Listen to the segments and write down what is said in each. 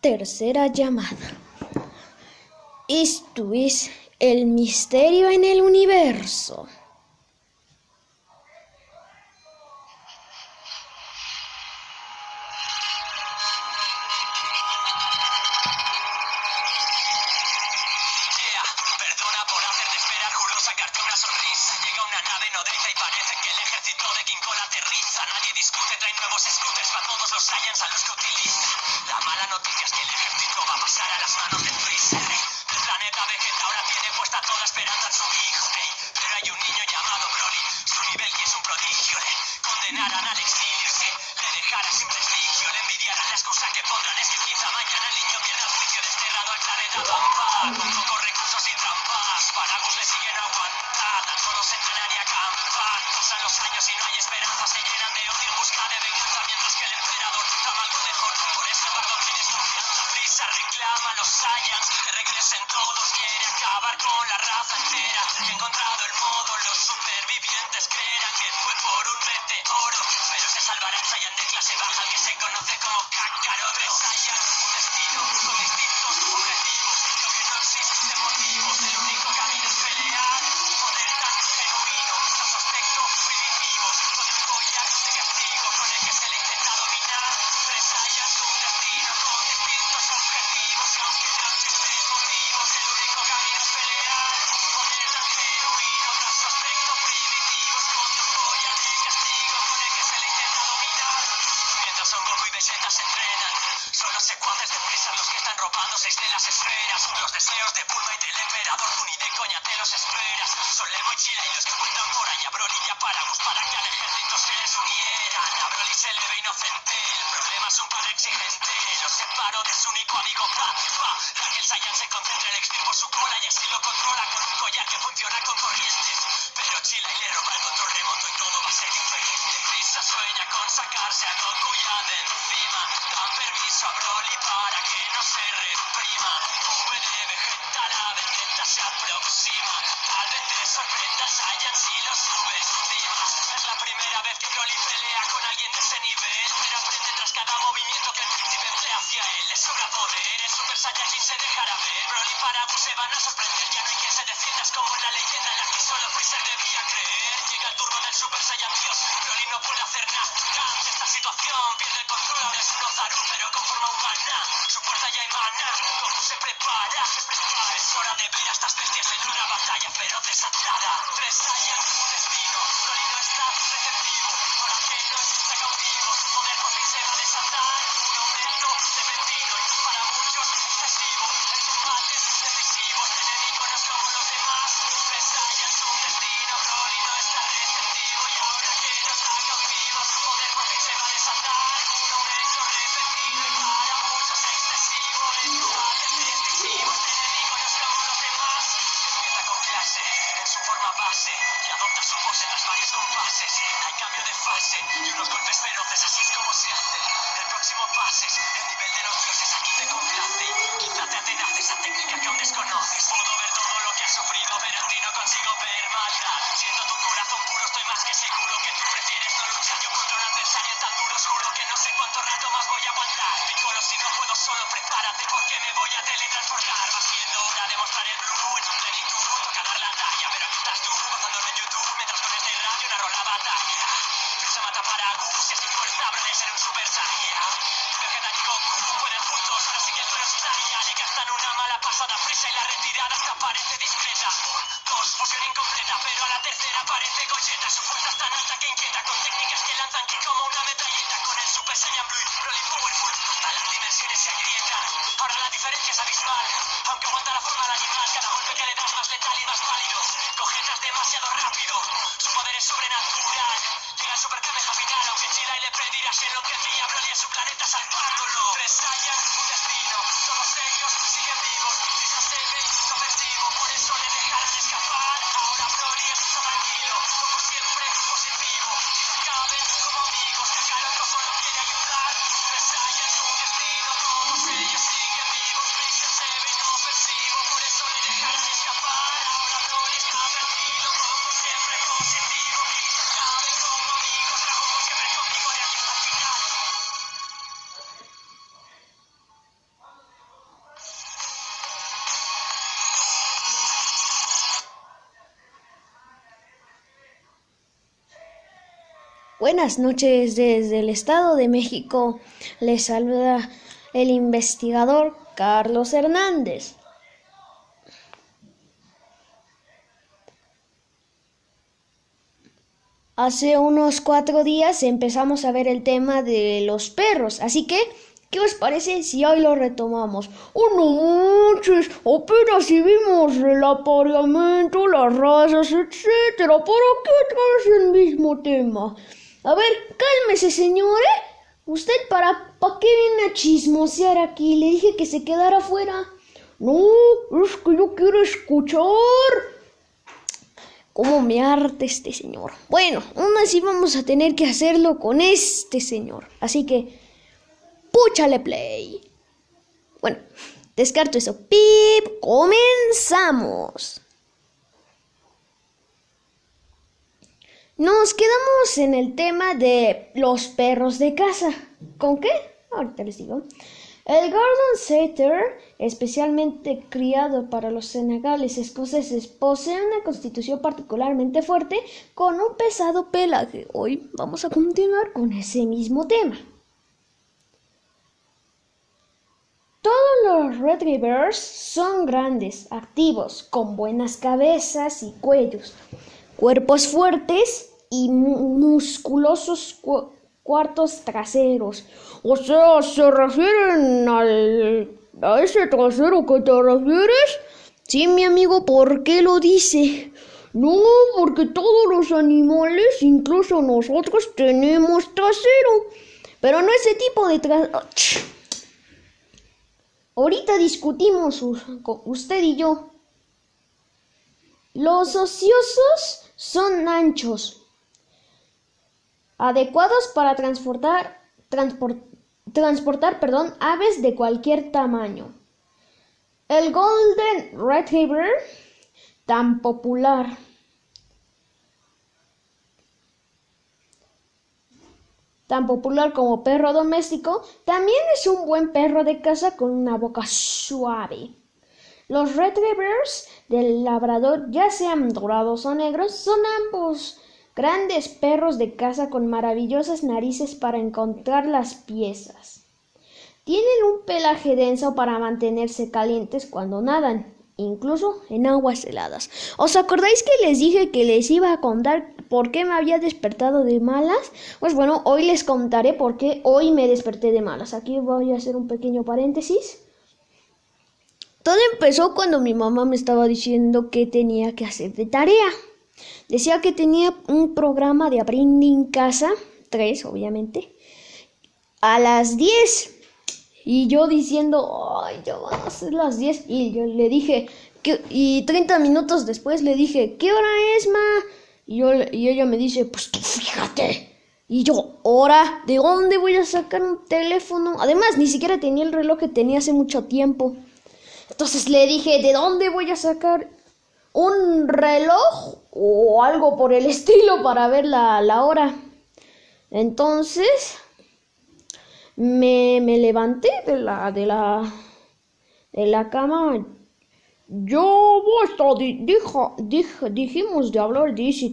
Tercera llamada. Esto es el misterio en el universo. De las esferas Los deseos de Bulma y del emperador Ni de coña te los esperas Son la mochila y los que cuentan Buenas noches desde el Estado de México. Les saluda el investigador Carlos Hernández. Hace unos cuatro días empezamos a ver el tema de los perros, así que, ¿qué os parece si hoy lo retomamos? Oh, no manches, apenas si vimos el apareamiento, las razas, etcétera. ¿Para qué traes el mismo tema? A ver, cálmese, señor, ¿eh? ¿Usted para, para qué viene a chismosear aquí? Le dije que se quedara afuera. No, es que yo quiero escuchar. ¿Cómo me harta este señor? Bueno, aún así vamos a tener que hacerlo con este señor. Así que, púchale play. Bueno, descarto eso. ¡Pip! ¡Comenzamos! Nos quedamos en el tema de los perros de casa. ¿Con qué? Ahorita les digo. El Gordon Setter, especialmente criado para los senegales escoceses, posee una constitución particularmente fuerte con un pesado pelaje. Hoy vamos a continuar con ese mismo tema. Todos los Retrievers son grandes, activos, con buenas cabezas y cuellos, cuerpos fuertes y musculosos cuartos traseros. O sea, ¿se refieren al... a ese trasero que te refieres? Sí, mi amigo, ¿por qué lo dice? No, porque todos los animales, incluso nosotros, tenemos trasero. Pero no ese tipo de trasero. Ahorita discutimos usted y yo. Los ociosos son anchos, adecuados para transportar, perdón, aves de cualquier tamaño. El Golden Retriever, tan popular, tan popular como perro doméstico, también es un buen perro de casa con una boca suave. Los retrievers del labrador, ya sean dorados o negros, son ambos Grandes perros de casa con maravillosas narices para encontrar las piezas. Tienen un pelaje denso para mantenerse calientes cuando nadan, incluso en aguas heladas. ¿Os acordáis que les dije que les iba a contar por qué me había despertado de malas? Pues bueno, hoy les contaré por qué hoy me desperté de malas. Aquí voy a hacer un pequeño paréntesis. Todo empezó cuando mi mamá me estaba diciendo que tenía que hacer de tarea. Decía que tenía un programa de aprende en casa, tres obviamente, a las 10. Y yo diciendo, ay, ya van a ser las 10. Y yo le dije, y 30 minutos después le dije, ¿qué hora es, ma? Y, yo, y ella me dice, pues fíjate. Y yo, ¿hora? ¿De dónde voy a sacar un teléfono? Además, ni siquiera tenía el reloj que tenía hace mucho tiempo. Entonces le dije, ¿de dónde voy a sacar un reloj o algo por el estilo para ver la, hora. Entonces me, me, levanté de la, de la, de la cama. Yo basta, dijo, dijimos de hablar de ese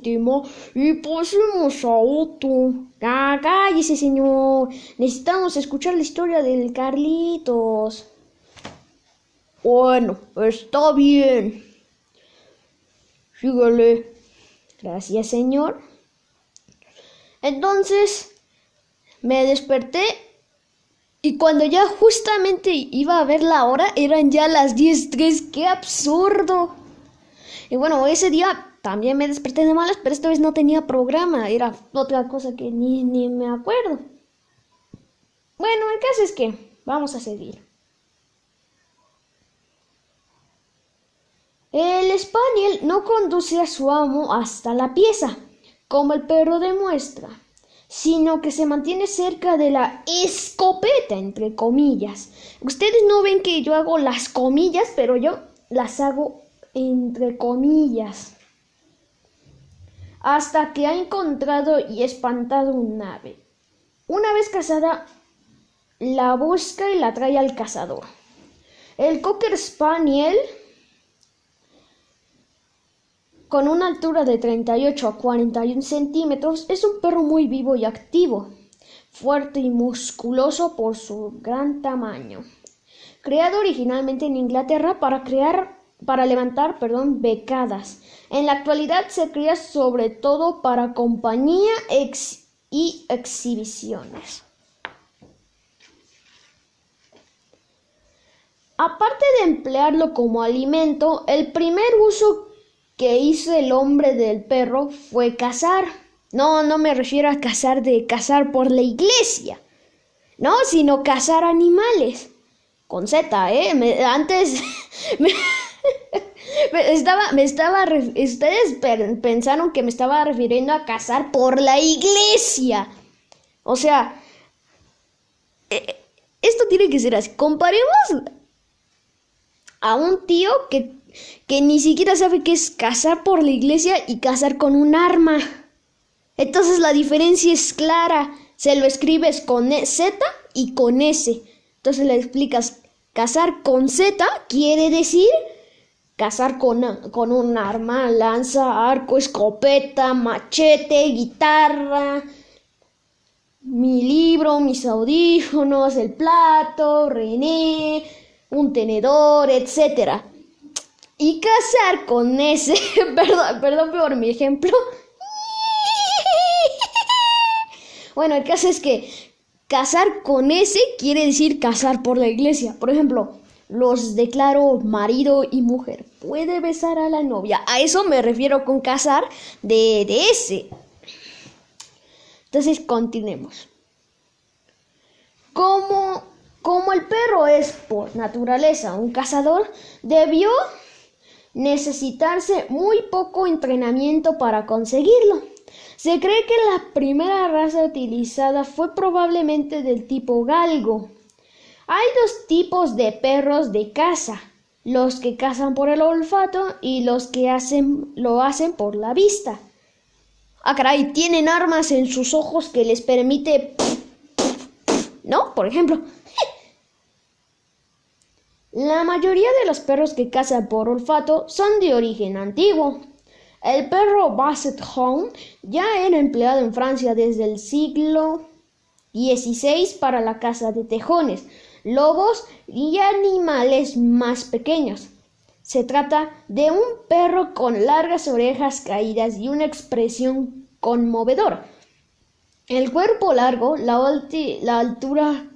y pusimos a otro. Ah, cállese, señor. Necesitamos escuchar la historia del Carlitos. Bueno, está bien. Síguele. Gracias, Señor. Entonces me desperté y cuando ya justamente iba a ver la hora, eran ya las 10.03. ¡Qué absurdo! Y bueno, ese día también me desperté de malas, pero esta vez no tenía programa. Era otra cosa que ni, ni me acuerdo. Bueno, el caso es que vamos a seguir. El Spaniel no conduce a su amo hasta la pieza, como el perro demuestra, sino que se mantiene cerca de la escopeta, entre comillas. Ustedes no ven que yo hago las comillas, pero yo las hago entre comillas. Hasta que ha encontrado y espantado un ave. Una vez cazada, la busca y la trae al cazador. El Cocker Spaniel con una altura de 38 a 41 centímetros, es un perro muy vivo y activo, fuerte y musculoso por su gran tamaño. Creado originalmente en Inglaterra para crear para levantar, perdón, becadas. En la actualidad se cría sobre todo para compañía y exhibiciones. Aparte de emplearlo como alimento, el primer uso que hizo el hombre del perro fue cazar. No, no me refiero a cazar de cazar por la iglesia. No, sino cazar animales. Con Z, ¿eh? antes me, estaba, me estaba, ustedes pensaron que me estaba refiriendo a cazar por la iglesia. O sea, eh, esto tiene que ser así. Comparemos a un tío que, que ni siquiera sabe qué es cazar por la iglesia y cazar con un arma. Entonces la diferencia es clara. Se lo escribes con e, Z y con S. Entonces le explicas, cazar con Z quiere decir cazar con, con un arma, lanza, arco, escopeta, machete, guitarra, mi libro, mis audífonos, el plato, René, un tenedor, etc. Y cazar con ese, perdón, perdón por mi ejemplo. Bueno, el caso es que cazar con ese quiere decir casar por la iglesia. Por ejemplo, los declaro marido y mujer. Puede besar a la novia. A eso me refiero con casar de, de ese. Entonces, continuemos. Como como el perro es por naturaleza un cazador, debió necesitarse muy poco entrenamiento para conseguirlo. Se cree que la primera raza utilizada fue probablemente del tipo galgo. Hay dos tipos de perros de caza, los que cazan por el olfato y los que hacen, lo hacen por la vista. Ah, caray, tienen armas en sus ojos que les permite... ¿No? Por ejemplo, la mayoría de los perros que cazan por olfato son de origen antiguo. El perro Basset Hound ya era empleado en Francia desde el siglo XVI para la caza de tejones, lobos y animales más pequeños. Se trata de un perro con largas orejas caídas y una expresión conmovedora. El cuerpo largo, la, la altura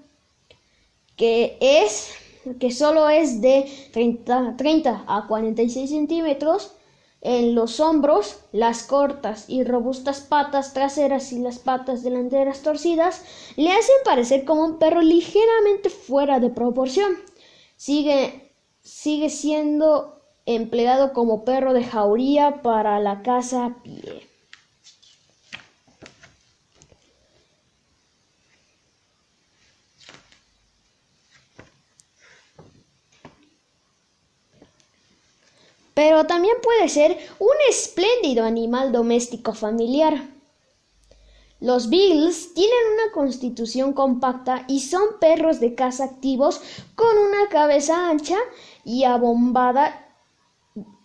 que es que solo es de 30, 30 a 46 centímetros en los hombros, las cortas y robustas patas traseras y las patas delanteras torcidas le hacen parecer como un perro ligeramente fuera de proporción. Sigue, sigue siendo empleado como perro de jauría para la caza a pie. Pero también puede ser un espléndido animal doméstico familiar. Los Beagles tienen una constitución compacta y son perros de caza activos con una cabeza ancha y abombada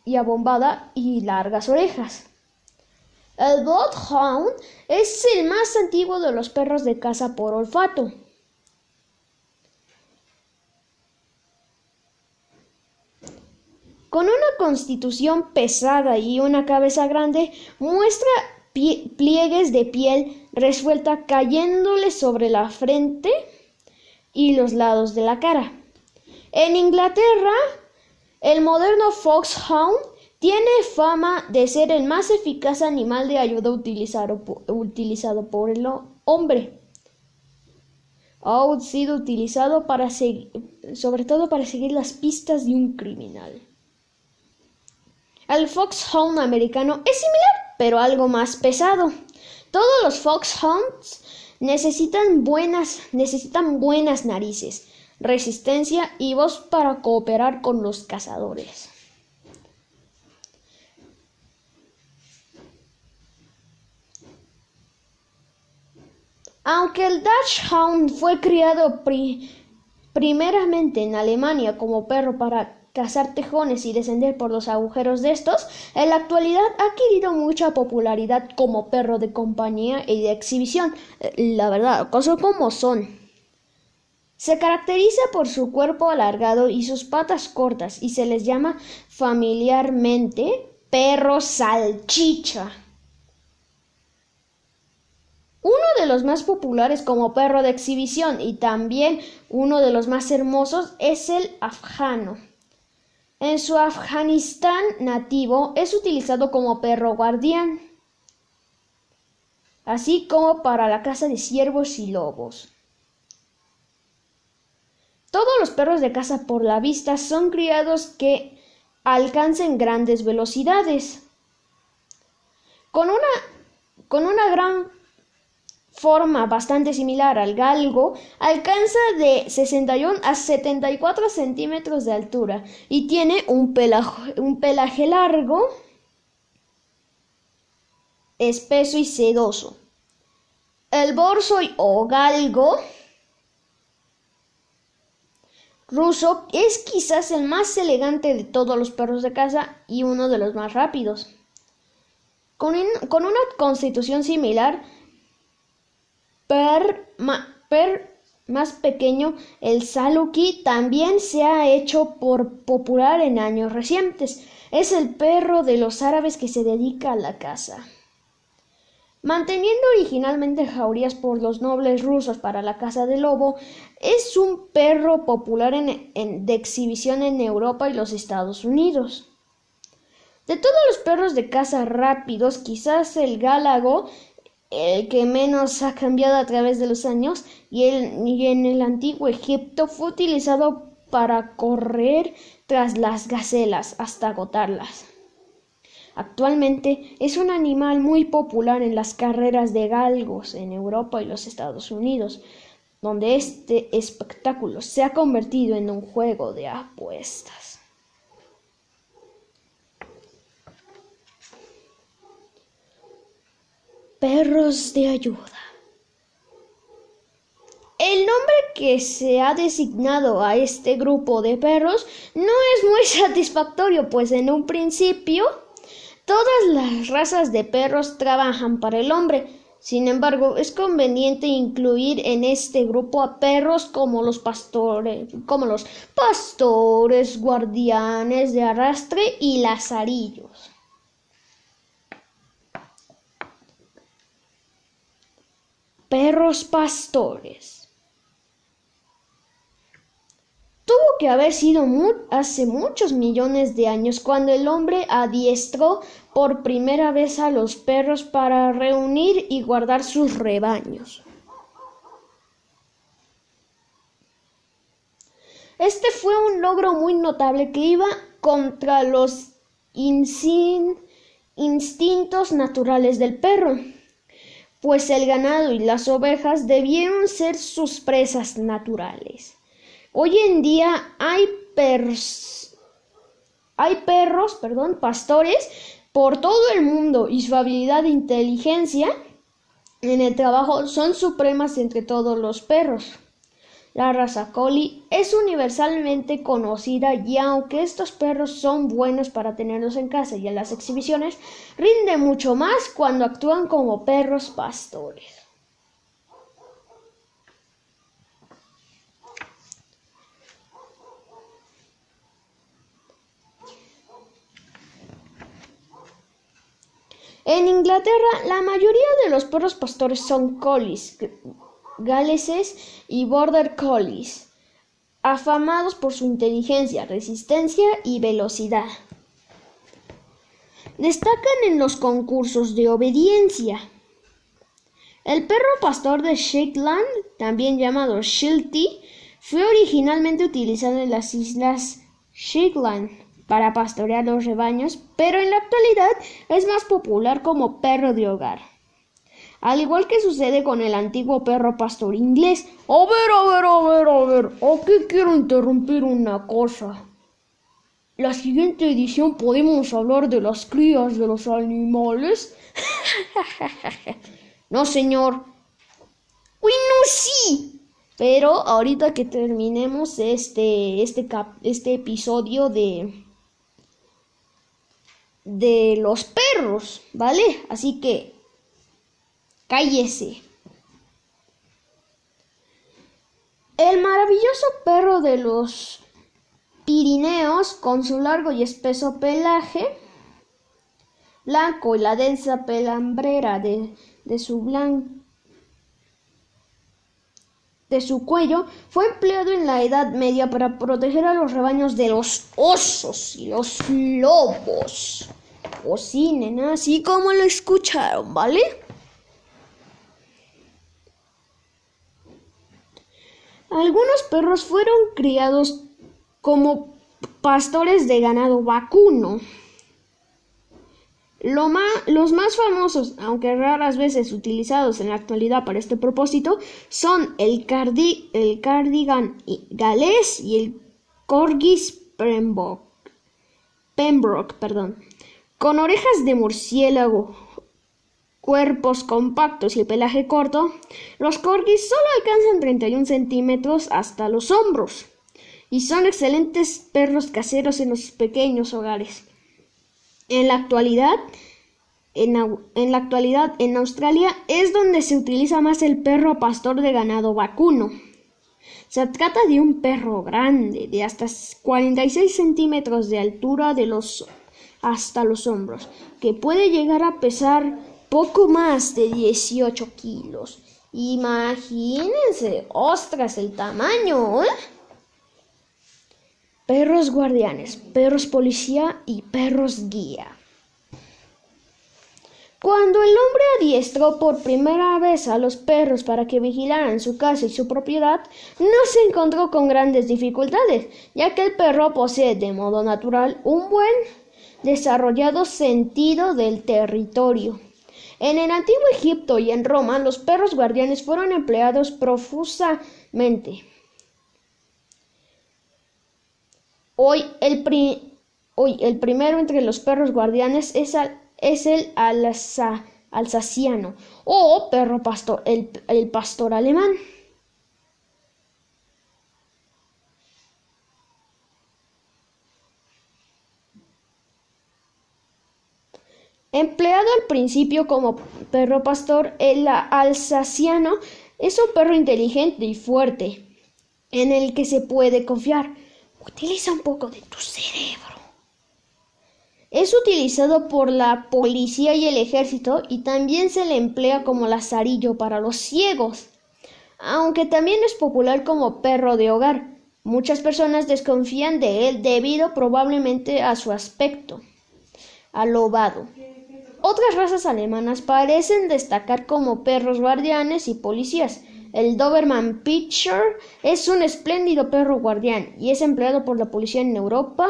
y, abombada y largas orejas. El Bloodhound es el más antiguo de los perros de caza por olfato. Con una constitución pesada y una cabeza grande, muestra pliegues de piel resuelta cayéndole sobre la frente y los lados de la cara. En Inglaterra, el moderno Foxhound tiene fama de ser el más eficaz animal de ayuda utilizado por el hombre. Ha sido utilizado para sobre todo para seguir las pistas de un criminal. El Foxhound americano es similar, pero algo más pesado. Todos los Foxhounds necesitan buenas, necesitan buenas narices, resistencia y voz para cooperar con los cazadores. Aunque el Dachshund fue criado primeramente en Alemania como perro para cazar tejones y descender por los agujeros de estos, en la actualidad ha adquirido mucha popularidad como perro de compañía y de exhibición. Eh, la verdad, cosas como son. Se caracteriza por su cuerpo alargado y sus patas cortas y se les llama familiarmente perro salchicha. Uno de los más populares como perro de exhibición y también uno de los más hermosos es el afgano. En su Afganistán nativo es utilizado como perro guardián, así como para la caza de ciervos y lobos. Todos los perros de caza por la vista son criados que alcancen grandes velocidades. Con una, con una gran forma bastante similar al galgo, alcanza de 61 a 74 centímetros de altura y tiene un pelaje, largo, espeso y sedoso. El borsoi o galgo ruso es quizás el más elegante de todos los perros de caza y uno de los más rápidos. Con, con una constitución similar, per, más pequeño, el Saluki también se ha hecho por popular en años recientes. Es el perro de los árabes que se dedica a la caza. Manteniendo originalmente jaurías por los nobles rusos para la caza de lobo, es un perro popular de exhibición en Europa y los Estados Unidos. De todos los perros de caza rápidos, quizás el gálago el que menos ha cambiado a través de los años y, en el antiguo Egipto fue utilizado para correr tras las gacelas hasta agotarlas. Actualmente es un animal muy popular en las carreras de galgos en Europa y los Estados Unidos, donde este espectáculo se ha convertido en un juego de apuestas. Perros de ayuda. El nombre que se ha designado a este grupo de perros no es muy satisfactorio, pues en un principio todas las razas de perros trabajan para el hombre. Sin embargo, es conveniente incluir en este grupo a perros como los pastores, como los pastores, guardianes de arrastre y lazarillos. Perros pastores. Tuvo que haber sido hace muchos millones de años cuando el hombre adiestró por primera vez a los perros para reunir y guardar sus rebaños. Este fue un logro muy notable que iba contra los instintos naturales del perro pues el ganado y las ovejas debieron ser sus presas naturales. Hoy en día hay, hay perros, perdón, pastores por todo el mundo y su habilidad de inteligencia en el trabajo son supremas entre todos los perros. La raza Collie es universalmente conocida y aunque estos perros son buenos para tenerlos en casa y en las exhibiciones, rinde mucho más cuando actúan como perros pastores. En Inglaterra, la mayoría de los perros pastores son collies, galeses y border collies, afamados por su inteligencia, resistencia y velocidad. Destacan en los concursos de obediencia. El perro pastor de Shetland, también llamado Shilty, fue originalmente utilizado en las islas Shetland para pastorear los rebaños, pero en la actualidad es más popular como perro de hogar al igual que sucede con el antiguo perro pastor inglés. A ver, a ver, a ver, a ver, aquí quiero interrumpir una cosa. La siguiente edición podemos hablar de las crías de los animales. no, señor. Uy, no, sí. Pero ahorita que terminemos este, este, este episodio de, de los perros, ¿vale? Así que cállese. El maravilloso perro de los Pirineos, con su largo y espeso pelaje blanco y la densa pelambrera de, su blanco de su cuello fue empleado en la Edad Media para proteger a los rebaños de los osos y los lobos. Cocinen así como lo escucharon, ¿vale? Algunos perros fueron criados como pastores de ganado vacuno los más famosos, aunque raras veces utilizados en la actualidad para este propósito, son el, el cardigan galés y el corgis pembroke perdón. Con orejas de murciélago, cuerpos compactos y pelaje corto, los corgis solo alcanzan 31 centímetros hasta los hombros y son excelentes perros caseros en los pequeños hogares. En la actualidad, en, la actualidad, en Australia es donde se utiliza más el perro pastor de ganado vacuno. Se trata de un perro grande, de hasta 46 centímetros de altura de los, hasta los hombros, que puede llegar a pesar poco más de 18 kilos. Imagínense, ostras, el tamaño, ¿eh? perros guardianes, perros policía y perros guía. Cuando el hombre adiestró por primera vez a los perros para que vigilaran su casa y su propiedad, no se encontró con grandes dificultades, ya que el perro posee de modo natural un buen desarrollado sentido del territorio. En el antiguo Egipto y en Roma, los perros guardianes fueron empleados profusamente. Hoy el, primero entre los perros guardianes es, el alsaciano o perro pastor, el, el pastor alemán. Empleado al principio como perro pastor, el alsaciano es un perro inteligente y fuerte, en el que se puede confiar. Utiliza un poco de tu cerebro. Es utilizado por la policía y el ejército y también se le emplea como lazarillo para los ciegos, aunque también es popular como perro de hogar. Muchas personas desconfían de él debido probablemente a su aspecto alobado. Otras razas alemanas parecen destacar como perros guardianes y policías, el Doberman Pinscher es un espléndido perro guardián y es empleado por la policía en Europa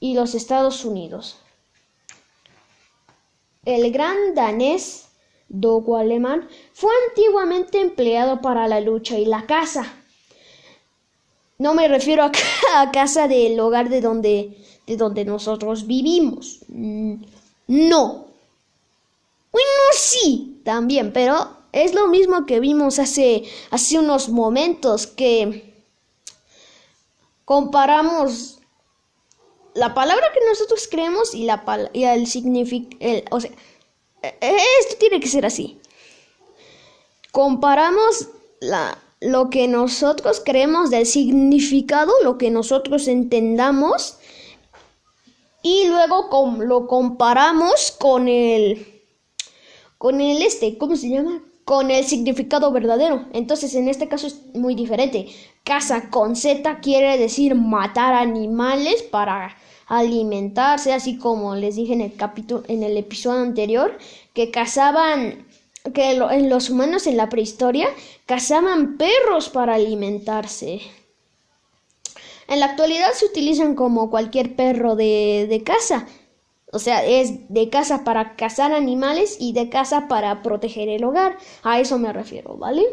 y los Estados Unidos. El gran danés Dogo alemán fue antiguamente empleado para la lucha y la caza. No me refiero a, casa del hogar de donde, de donde nosotros vivimos. Mm, no. Bueno, sí, también, pero es lo mismo que vimos hace, hace unos momentos que comparamos la palabra que nosotros creemos y, la, y el significado. O sea, e, e, esto tiene que ser así. Comparamos la, lo que nosotros creemos del significado, lo que nosotros entendamos, y luego lo comparamos con el. Con el este, ¿cómo se llama? con el significado verdadero. Entonces, en este caso es muy diferente. Caza con Z quiere decir matar animales para alimentarse, así como les dije en el capítulo en el episodio anterior que cazaban que en los humanos en la prehistoria cazaban perros para alimentarse. En la actualidad se utilizan como cualquier perro de, de caza, o sea, es de casa para cazar animales y de casa para proteger el hogar. A eso me refiero, ¿vale?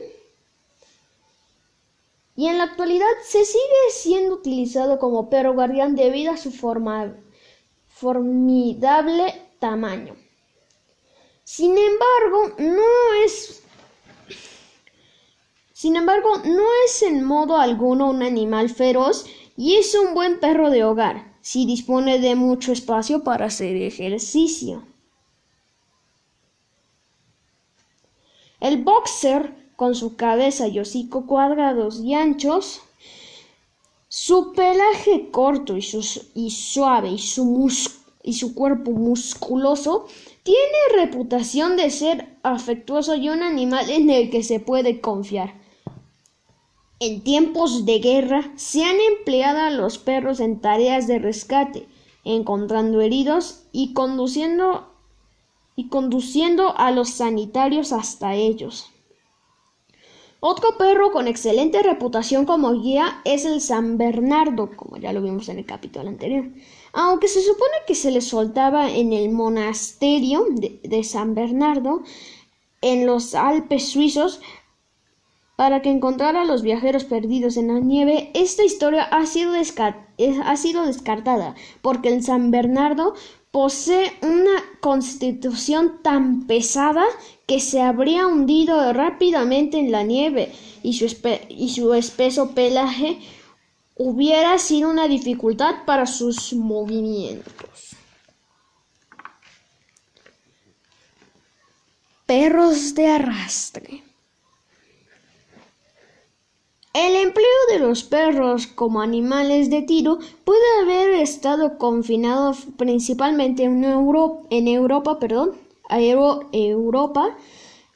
Y en la actualidad se sigue siendo utilizado como perro guardián debido a su formidable tamaño. Sin embargo, no es Sin embargo, no es en modo alguno un animal feroz y es un buen perro de hogar, si dispone de mucho espacio para hacer ejercicio. El boxer, con su cabeza y hocico cuadrados y anchos, su pelaje corto y, suave y su, y su cuerpo musculoso tiene reputación de ser afectuoso y un animal en el que se puede confiar. En tiempos de guerra se han empleado a los perros en tareas de rescate, encontrando heridos y conduciendo y conduciendo a los sanitarios hasta ellos. Otro perro con excelente reputación como guía es el San Bernardo, como ya lo vimos en el capítulo anterior. Aunque se supone que se le soltaba en el monasterio de, de San Bernardo, en los Alpes suizos, para que encontrara a los viajeros perdidos en la nieve, esta historia ha sido, ha sido descartada, porque el San Bernardo posee una constitución tan pesada que se habría hundido rápidamente en la nieve y su, y su espeso pelaje hubiera sido una dificultad para sus movimientos. Perros de arrastre. El empleo de los perros como animales de tiro puede haber estado confinado principalmente en Europa, perdón, Europa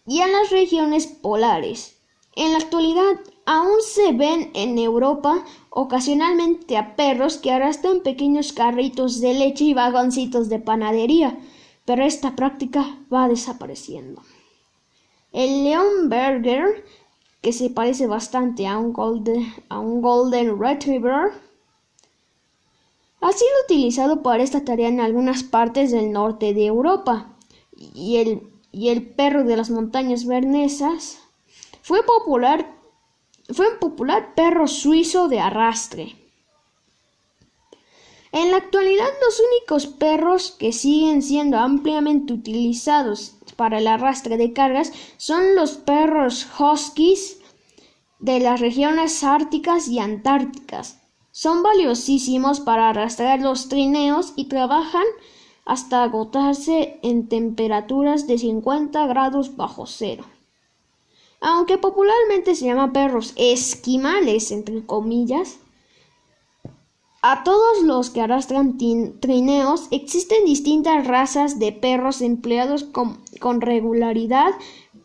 y en las regiones polares. En la actualidad aún se ven en Europa ocasionalmente a perros que arrastran pequeños carritos de leche y vagoncitos de panadería, pero esta práctica va desapareciendo. El Leonberger que se parece bastante a un golden, a un golden retriever. Ha sido utilizado para esta tarea en algunas partes del norte de Europa y el, y el perro de las montañas bernesas fue popular fue un popular perro suizo de arrastre. En la actualidad los únicos perros que siguen siendo ampliamente utilizados para el arrastre de cargas son los perros huskies de las regiones árticas y antárticas. Son valiosísimos para arrastrar los trineos y trabajan hasta agotarse en temperaturas de 50 grados bajo cero. Aunque popularmente se llama perros esquimales, entre comillas, a todos los que arrastran trineos existen distintas razas de perros empleados con, regularidad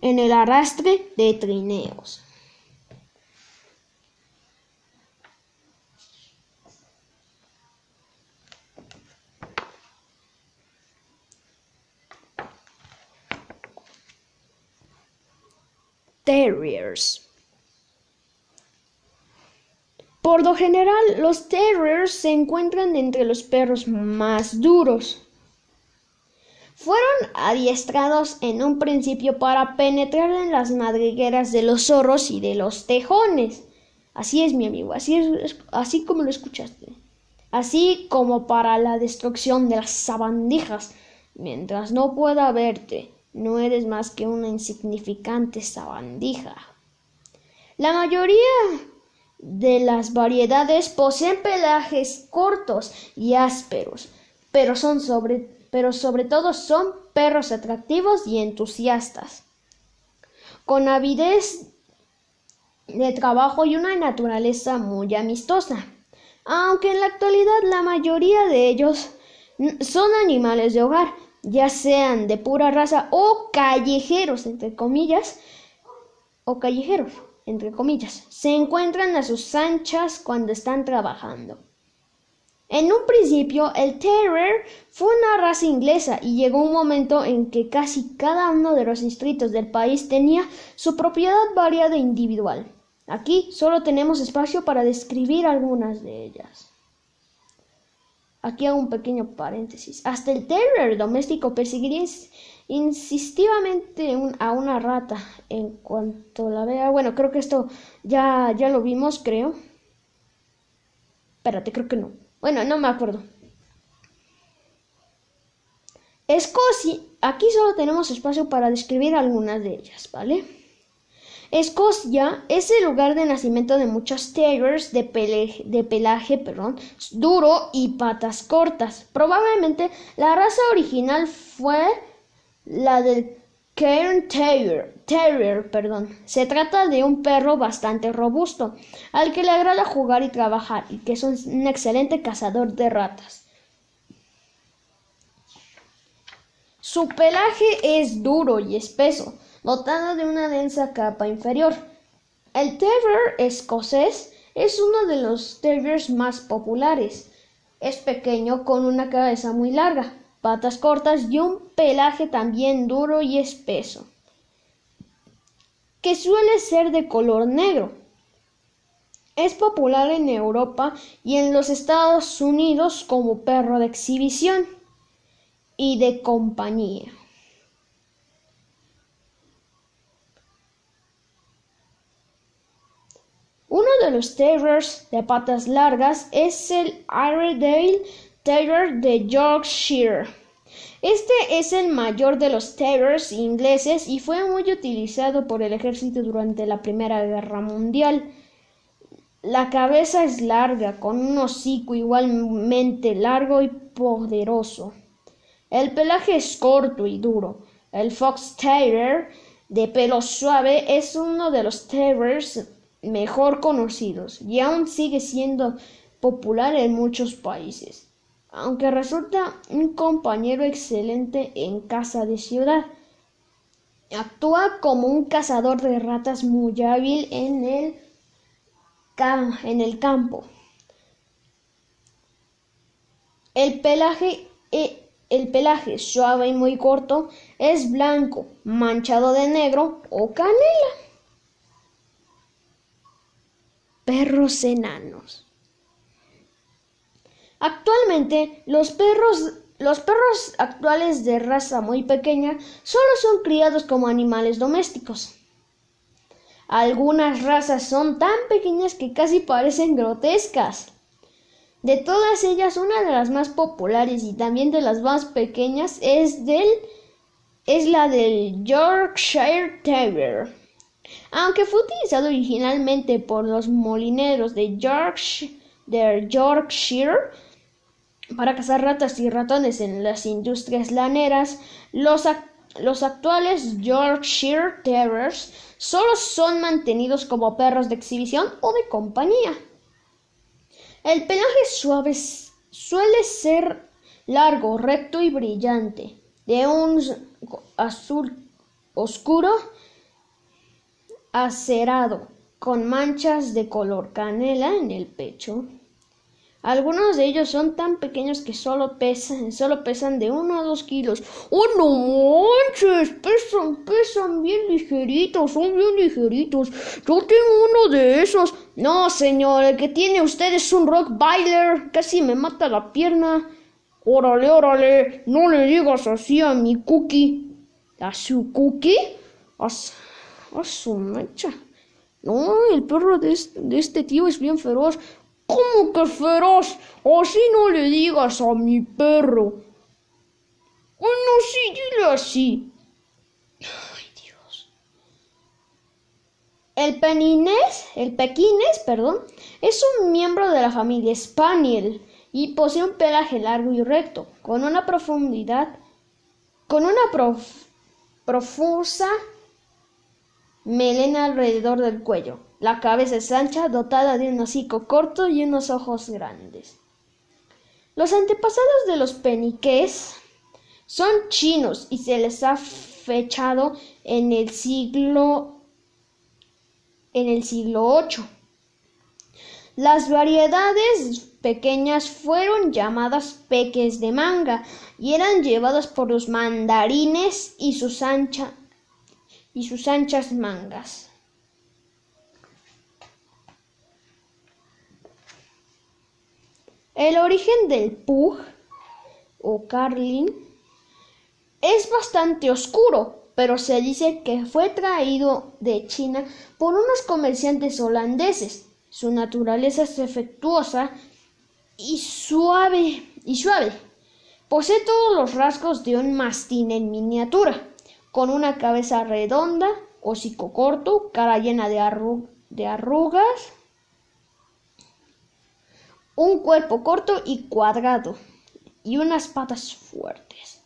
en el arrastre de trineos. Terriers. Por lo general, los terriers se encuentran entre los perros más duros. Fueron adiestrados en un principio para penetrar en las madrigueras de los zorros y de los tejones. Así es, mi amigo, así es, así como lo escuchaste. Así como para la destrucción de las sabandijas, mientras no pueda verte, no eres más que una insignificante sabandija. La mayoría de las variedades poseen pelajes cortos y ásperos, pero, son sobre, pero sobre todo son perros atractivos y entusiastas, con avidez de trabajo y una naturaleza muy amistosa. Aunque en la actualidad la mayoría de ellos son animales de hogar, ya sean de pura raza o callejeros, entre comillas, o callejeros, entre comillas, se encuentran a sus anchas cuando están trabajando. En un principio, el Terrier fue una raza inglesa y llegó un momento en que casi cada uno de los distritos del país tenía su propiedad variada e individual. Aquí solo tenemos espacio para describir algunas de ellas. Aquí hago un pequeño paréntesis. Hasta el terrier doméstico perseguiría insistivamente a una rata en cuanto la vea. Bueno, creo que esto ya, ya lo vimos, creo. Espérate, creo que no. Bueno, no me acuerdo. Escocia. Aquí solo tenemos espacio para describir algunas de ellas, ¿vale? Escocia es el lugar de nacimiento de muchos terriers de, de pelaje perdón, duro y patas cortas. Probablemente la raza original fue la del Cairn Terrier. Terrier perdón. Se trata de un perro bastante robusto, al que le agrada jugar y trabajar, y que es un, un excelente cazador de ratas. Su pelaje es duro y espeso, dotado de una densa capa inferior. El Terrier escocés es uno de los Terriers más populares. Es pequeño con una cabeza muy larga, patas cortas y un pelaje también duro y espeso, que suele ser de color negro. Es popular en Europa y en los Estados Unidos como perro de exhibición y de compañía. Uno de los terriers de patas largas es el Airedale Terrier de Yorkshire. Este es el mayor de los terriers ingleses y fue muy utilizado por el ejército durante la Primera Guerra Mundial. La cabeza es larga, con un hocico igualmente largo y poderoso. El pelaje es corto y duro. El Fox Terrier de pelo suave es uno de los terriers mejor conocidos y aún sigue siendo popular en muchos países, aunque resulta un compañero excelente en caza de ciudad. Actúa como un cazador de ratas muy hábil en el, en el campo. El pelaje, e- el pelaje suave y muy corto es blanco, manchado de negro o canela. Perros enanos. Actualmente, los perros, los perros actuales de raza muy pequeña solo son criados como animales domésticos. Algunas razas son tan pequeñas que casi parecen grotescas. De todas ellas, una de las más populares y también de las más pequeñas es, del, es la del Yorkshire Terrier. Aunque fue utilizado originalmente por los molineros de Yorkshire, de Yorkshire para cazar ratas y ratones en las industrias laneras, los, ac- los actuales Yorkshire Terriers solo son mantenidos como perros de exhibición o de compañía. El pelaje suave suele ser largo, recto y brillante, de un azul oscuro acerado, con manchas de color canela en el pecho. Algunos de ellos son tan pequeños que solo pesan, solo pesan de 1 a 2 kilos. ¡Oh, no manches! Pesan, pesan bien ligeritos, son bien ligeritos. Yo tengo uno de esos. No, señor, el que tiene usted es un Rottweiler. Casi me mata la pierna. Órale, órale, no le digas así a mi cookie. ¿A su cookie? A, s- a su mecha. No, el perro de este, de este tío es bien feroz. ¿Cómo que feroz? Así no le digas a mi perro. Bueno, sí, dile así. Ay, Dios. El peninés, el pequinés, perdón, es un miembro de la familia Spaniel y posee un pelaje largo y recto, con una profundidad, con una prof- profusa melena alrededor del cuello. La cabeza es ancha, dotada de un hocico corto y unos ojos grandes. Los antepasados de los peniques son chinos y se les ha fechado en el siglo en el siglo VIII. Las variedades pequeñas fueron llamadas peques de manga y eran llevadas por los mandarines y sus, ancha- y sus anchas mangas. El origen del pug o carlin es bastante oscuro, pero se dice que fue traído de China por unos comerciantes holandeses. Su naturaleza es efectuosa y suave y suave. Posee todos los rasgos de un mastín en miniatura, con una cabeza redonda, hocico corto, cara llena de, de arrugas, un cuerpo corto y cuadrado y unas patas fuertes.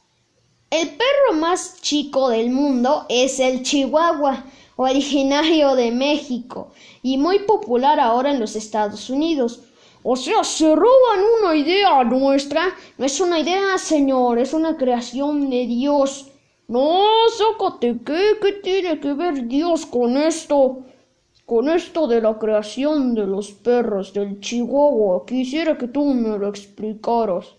El perro más chico del mundo es el chihuahua, originario de México y muy popular ahora en los Estados Unidos. O sea, se roban una idea nuestra. No es una idea, señor, es una creación de Dios. No, sácate, ¿qué? ¿Qué tiene que ver Dios con esto? Con esto de la creación de los perros del Chihuahua. Quisiera que tú me lo explicaras.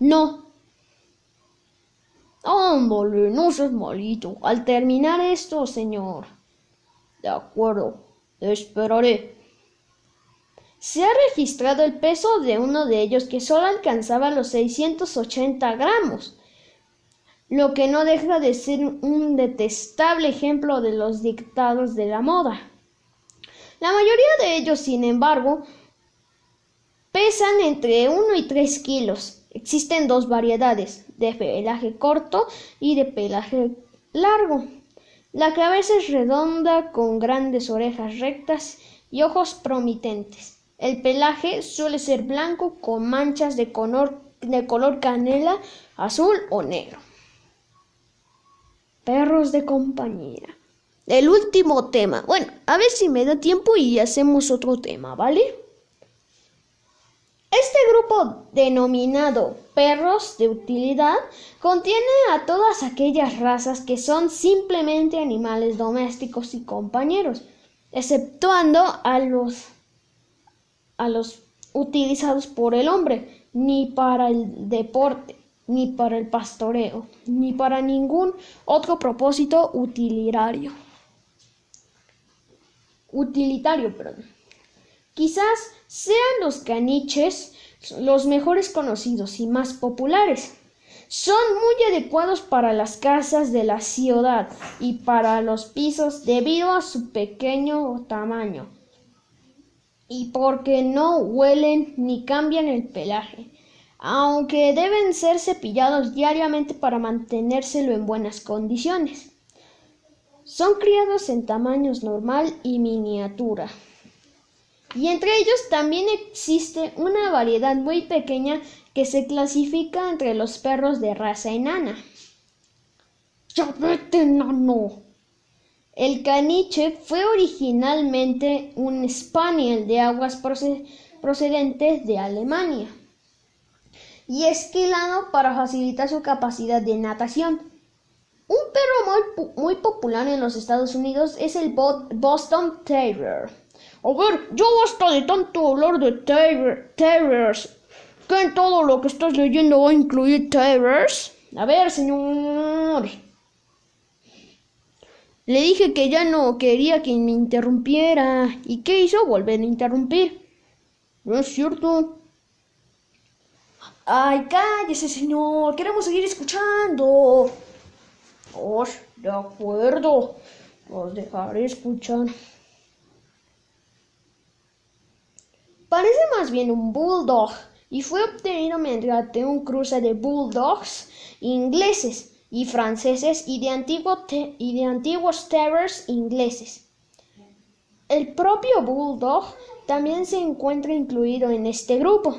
No. Ándale, no seas malito. Al terminar esto, señor. De acuerdo, esperaré. Se ha registrado el peso de uno de ellos que solo alcanzaba los 680 gramos, lo que no deja de ser un detestable ejemplo de los dictados de la moda. La mayoría de ellos, sin embargo, pesan entre 1 y 3 kilos. Existen dos variedades, de pelaje corto y de pelaje largo. La cabeza es redonda con grandes orejas rectas y ojos promitentes. El pelaje suele ser blanco con manchas de color, de color canela, azul o negro. Perros de compañía. El último tema. Bueno, a ver si me da tiempo y hacemos otro tema, ¿vale? Este grupo denominado perros de utilidad contiene a todas aquellas razas que son simplemente animales domésticos y compañeros, exceptuando a los, a los utilizados por el hombre, ni para el deporte, ni para el pastoreo, ni para ningún otro propósito utilitario. Utilitario, perdón. Quizás sean los caniches los mejores conocidos y más populares. Son muy adecuados para las casas de la ciudad y para los pisos debido a su pequeño tamaño y porque no huelen ni cambian el pelaje, aunque deben ser cepillados diariamente para mantenérselo en buenas condiciones. Son criados en tamaños normal y miniatura y entre ellos también existe una variedad muy pequeña que se clasifica entre los perros de raza enana. ¡Ya vete, enano! El caniche fue originalmente un spaniel de aguas procedentes de Alemania y esquilado para facilitar su capacidad de natación. Un perro muy, muy popular en los Estados Unidos es el Boston Terrier a ver, yo basta de tanto hablar de terriers. ¿Qué en todo lo que estás leyendo va a incluir terriers? A ver, señor. Le dije que ya no quería que me interrumpiera. ¿Y qué hizo? Volver a interrumpir. No es cierto. Ay, cállese, señor. Queremos seguir escuchando. Oh, de acuerdo. Los dejaré escuchar. Parece más bien un bulldog y fue obtenido mediante un cruce de bulldogs ingleses y franceses y de, antiguos terriers ingleses. El propio bulldog también se encuentra incluido en este grupo.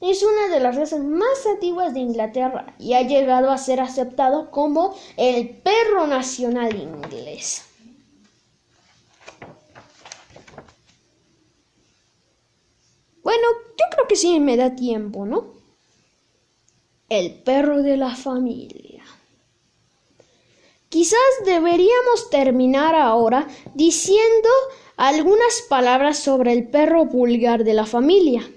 Es una de las razas más antiguas de Inglaterra y ha llegado a ser aceptado como el perro nacional inglés. Bueno, yo creo que sí me da tiempo, ¿no? El perro de la familia. Quizás deberíamos terminar ahora diciendo algunas palabras sobre el perro vulgar de la familia,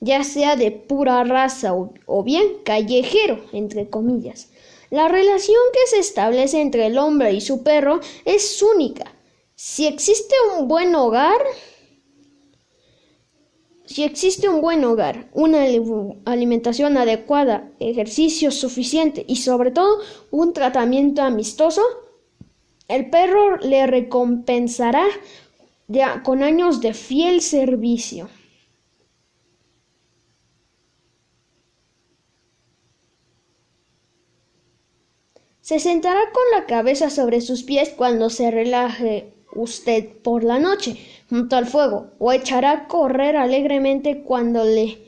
ya sea de pura raza o, bien callejero, entre comillas. La relación que se establece entre el hombre y su perro es única. Si existe un buen hogar, si existe un buen hogar, una alimentación adecuada, ejercicio suficiente y sobre todo un tratamiento amistoso, el perro le recompensará con años de fiel servicio. Se sentará con la cabeza sobre sus pies cuando se relaje usted por la noche junto al fuego, o echará a correr alegremente cuando le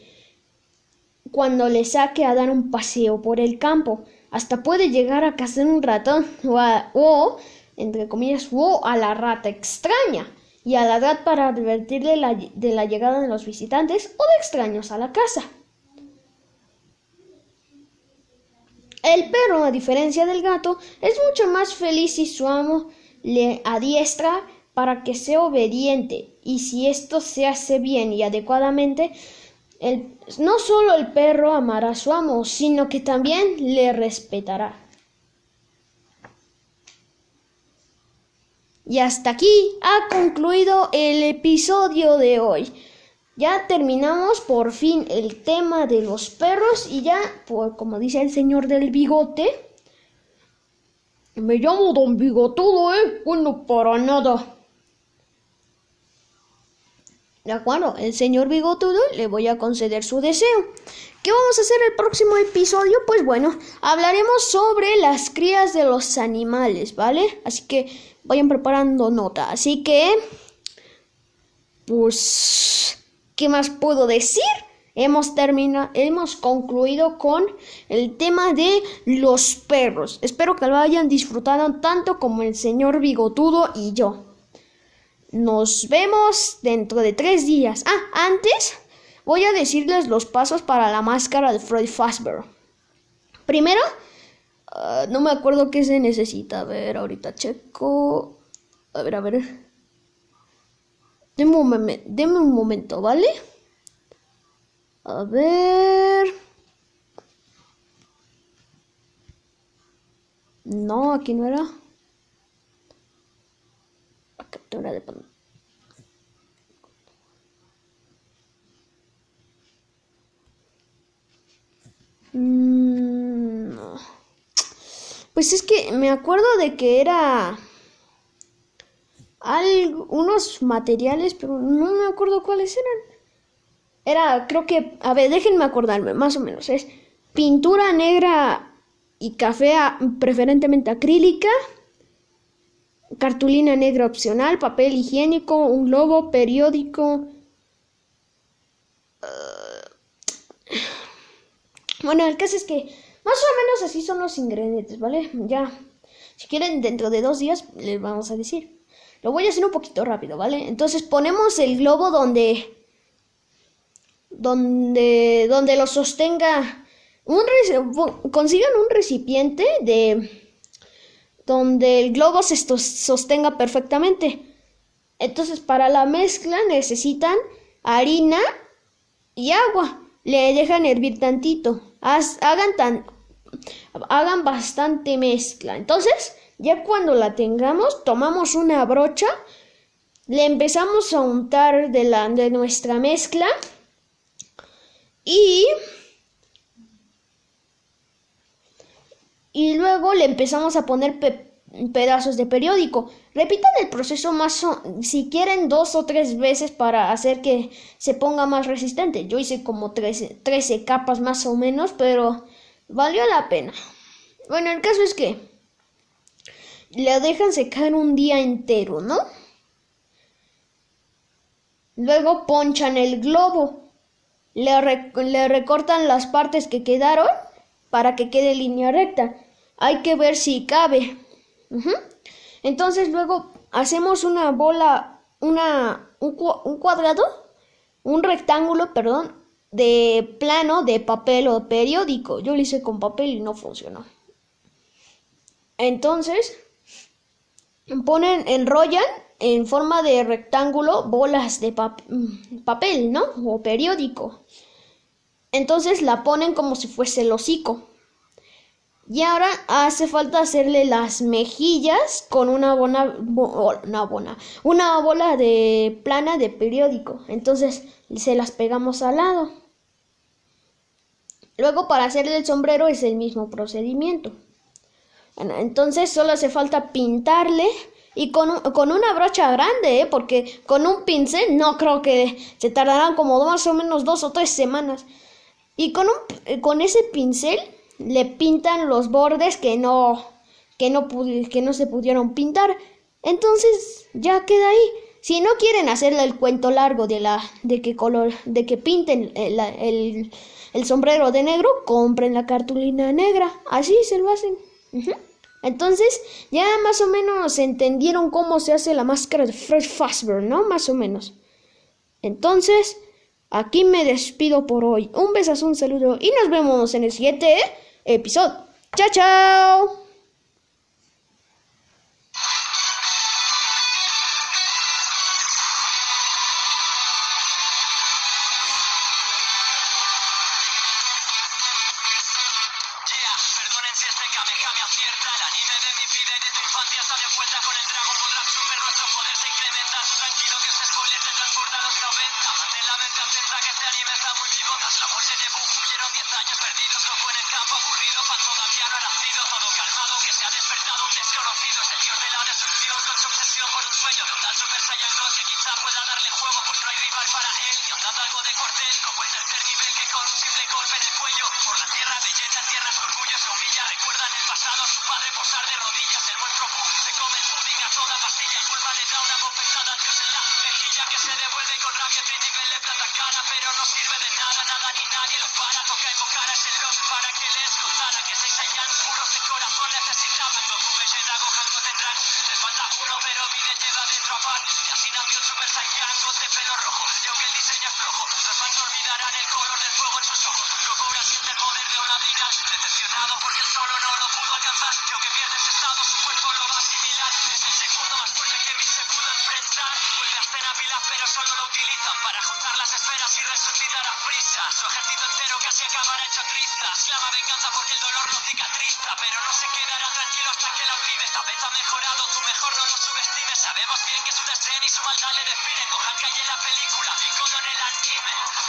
cuando le saque a dar un paseo por el campo. Hasta puede llegar a cazar un ratón o, o entre comillas, o a la rata extraña y a la edad para advertirle de la llegada de los visitantes o de extraños a la casa. El perro, a diferencia del gato, es mucho más feliz si su amo le adiestra para que sea obediente y si esto se hace bien y adecuadamente, no solo el perro amará a su amo, sino que también le respetará. Y hasta aquí ha concluido el episodio de hoy. Ya terminamos por fin el tema de los perros y ya, por, como dice el señor del bigote, me llamo Don Bigotudo, ¿eh? Bueno, para nada. De acuerdo, el señor Bigotudo le voy a conceder su deseo. ¿Qué vamos a hacer el próximo episodio? Pues bueno, hablaremos sobre las crías de los animales, ¿vale? Así que vayan preparando nota. Así que, pues, ¿qué más puedo decir? Hemos terminado, hemos concluido con el tema de los perros. Espero que lo hayan disfrutado tanto como el señor Bigotudo y yo. Nos vemos dentro de tres días. Ah, antes voy a decirles los pasos para la máscara de Freddy Fazbear. Primero, Ah, no me acuerdo qué se necesita. A ver, ahorita checo. A ver, a ver. Deme un, deme un momento, ¿vale? A ver. No, aquí no era. Captura de pantalla. Mm. Pues es que me acuerdo de que era algo, unos materiales, pero no me acuerdo cuáles eran. Era, creo que, a ver, déjenme acordarme, más o menos. Es pintura negra y café, preferentemente acrílica, cartulina negra opcional, papel higiénico, un globo, periódico. Uh, bueno, el caso es que más o menos así son los ingredientes, ¿vale? Ya. Si quieren, dentro de dos días les vamos a decir. Lo voy a hacer un poquito rápido, ¿vale? Entonces ponemos el globo donde. Donde. Donde lo sostenga. Un consigan un recipiente de. Donde el globo se sostenga perfectamente. Entonces, para la mezcla necesitan harina y agua. Le dejan hervir tantito. hagan tan hagan bastante mezcla. Entonces, ya cuando la tengamos, tomamos una brocha, le empezamos a untar de, la, de nuestra mezcla y y luego le empezamos a poner pedazos de periódico. Repitan el proceso más si quieren dos o tres veces para hacer que se ponga más resistente. Yo hice como 13, 13 capas más o menos, pero Valió la pena. Bueno, el caso es que le dejan secar un día entero, ¿no? Luego ponchan el globo. Le, le, recortan las partes que quedaron para que quede línea recta. Hay que ver si cabe. Entonces luego hacemos una bola, una, un cuadrado, un rectángulo, perdón, de plano de papel o periódico. Yo lo hice con papel y no funcionó. Entonces, ponen, enrollan en forma de rectángulo bolas de mm, papel, ¿no? O periódico. Entonces la ponen como si fuese el hocico. Y ahora hace falta hacerle las mejillas con una una una bola de plana de periódico. Entonces se las pegamos al lado. Luego para hacerle el sombrero es el mismo procedimiento. entonces solo hace falta pintarle y con, con una brocha grande, ¿eh? porque con un pincel no creo que se tardarán como más o menos dos o tres semanas. Y con, un, con ese pincel le pintan los bordes que no, que, no que no se pudieron pintar. Entonces ya queda ahí. Si no quieren hacerle el cuento largo de la de que color de que pinten eh, el, el, sombrero de negro, compren la cartulina negra. Así se lo hacen. Entonces, ya más o menos entendieron cómo se hace la máscara de Fred Fazbear, ¿no? Más o menos. Entonces, Aquí me despido por hoy. Un besazo, un saludo y nos vemos en el siguiente episodio. ¡Chao, chao! tierra nacido, todo calmado, que se ha despertado un desconocido, señor de la destrucción, con su obsesión por un sueño, total su ya en coche, quizá pueda dar le la película en el.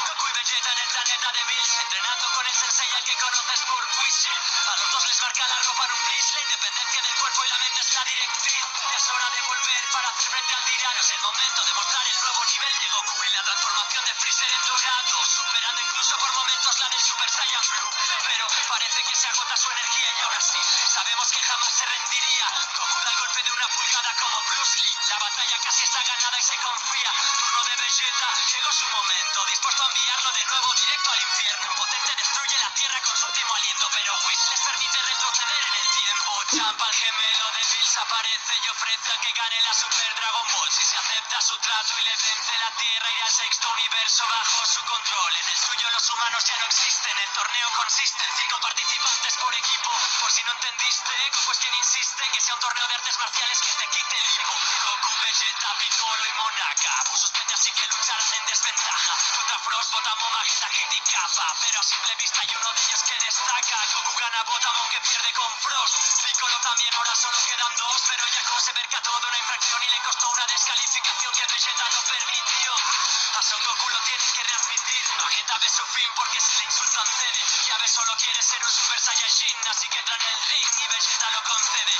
Goku y Vegeta en el planeta de Bills, entrenando con el sensei al que conoces por Wisin. A los dos les marca la ropa un plis, la independencia del cuerpo y la mente es la directriz. Es hora de volver para hacer frente al tirano, es el momento de mostrar el nuevo nivel de Goku y la transformación de Freezer en Dorado, superando incluso por momentos la del Super Saiyan Blue. Pero parece que se agota su energía y ahora sí, sabemos que jamás se rendiría. Goku da golpe de una pulgada como Bruce Lee batalla casi está ganada y se confía. Turno de Vegeta, llegó su momento, dispuesto a enviarlo de nuevo directo al infierno. Potente destruye la tierra con su último aliento, pero Whis les permite retroceder en el tiempo. Champa, el gemelo de Bills, aparece y ofrece a que gane la Super Dragon Ball. Si se acepta su trato y le vence la tierra, irá al sexto universo bajo su control. En el suyo los humanos ya no existen, el torneo consiste en cinco participantes por equipo. Por si no entendiste, Goku es quien insiste que sea un torneo de artes marciales que te quite el ego. Capitol y Monaca. Por sus peñas y que luchar en desventaja. Contra Frost, Botamo, Magita, Criticapa. Pero a simple vista hay uno de ellos que destaca. Goku gana Botamo que pierde con Frost. Piccolo también, ahora solo quedan dos. Pero Yako se percató de una infracción y le costó una descalificación que Vegeta no permitió. A Son Goku lo tienes que readmitir. Vegeta ve su fin porque si le insultan cede. Yabe solo quiere ser un Super Saiyajin, así que entra en el ring y Vegeta lo concede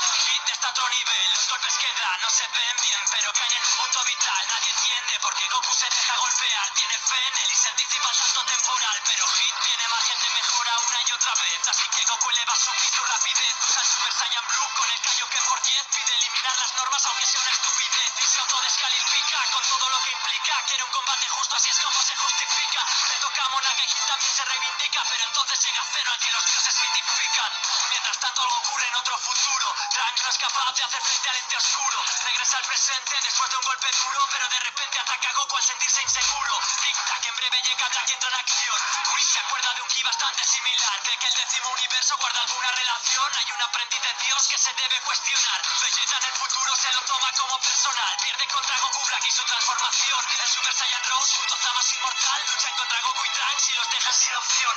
hasta otro nivel. Los golpes que da no se ven bien, pero caen en un punto vital. Nadie entiende por qué Goku se deja golpear. Tiene fe en él y se anticipa el salto temporal. Pero Hit tiene margen de mejora una y otra vez. Así que Goku eleva su su rapidez. Usa el Super Saiyan Blue con el Kaioken por 10. Pide eliminar las normas aunque sea una estupidez. Y se autodescalifica con todo lo que implica. Quiere un combate justo, así es como se justifica. Le toca a Monaka y Hit también se reivindica. Pero entonces llega cero al que los dioses identifican. Mientras tanto algo ocurre en otro futuro. Drag no es capaz de hacer frente al ente oscuro. Regresa al presente después de un golpe duro, pero de repente ataca a Goku al sentirse inseguro. Tic-tac, en breve llega Black y entra en acción. Uri se acuerda de un ki bastante similar. Cree que el décimo universo guarda alguna relación. Hay un aprendiz de Dios que se debe cuestionar. Vegeta en el futuro se lo toma como personal. Pierde contra Goku Black y su transformación. El Super Saiyan Rose junto a Zamas Inmortal luchan contra Goku y Trunks y los dejan sin opción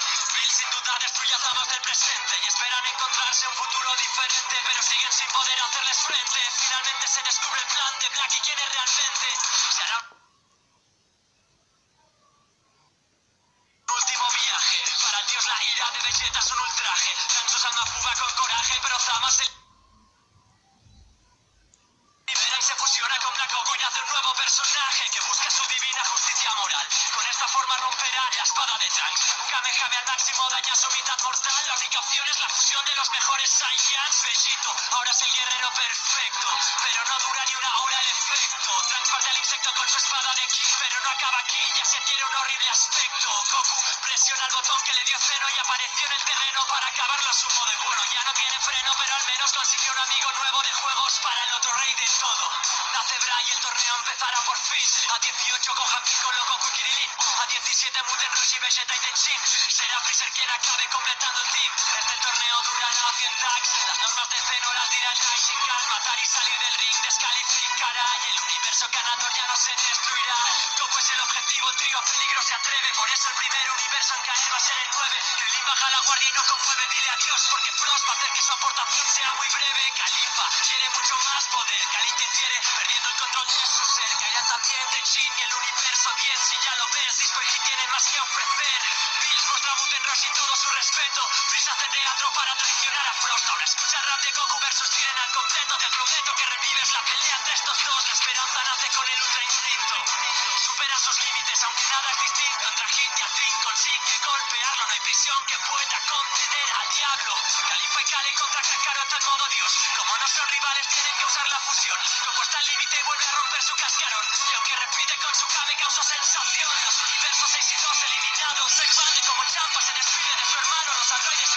destruye del presente y esperan encontrarse un futuro diferente, pero siguen sin poder hacerles frente. Finalmente se descubre el plan de Black y quién es realmente. Goku Tenroshi todo su respeto. Prisas de teatro para traicionar a Frost. Ahora escucha rap de Goku versus Jiren al completo. Te prometo que revives la pelea entre estos dos. La esperanza nace con el ultra instinto. Supera sus límites, aunque nada es distinto. Entre Hit y Atrin consigue golpearlo. No hay prisión que pueda contener al diablo. Califa y Kale contra Kakaroto en modo Dios. Como no son rivales, tienen que usar la fusión. batallas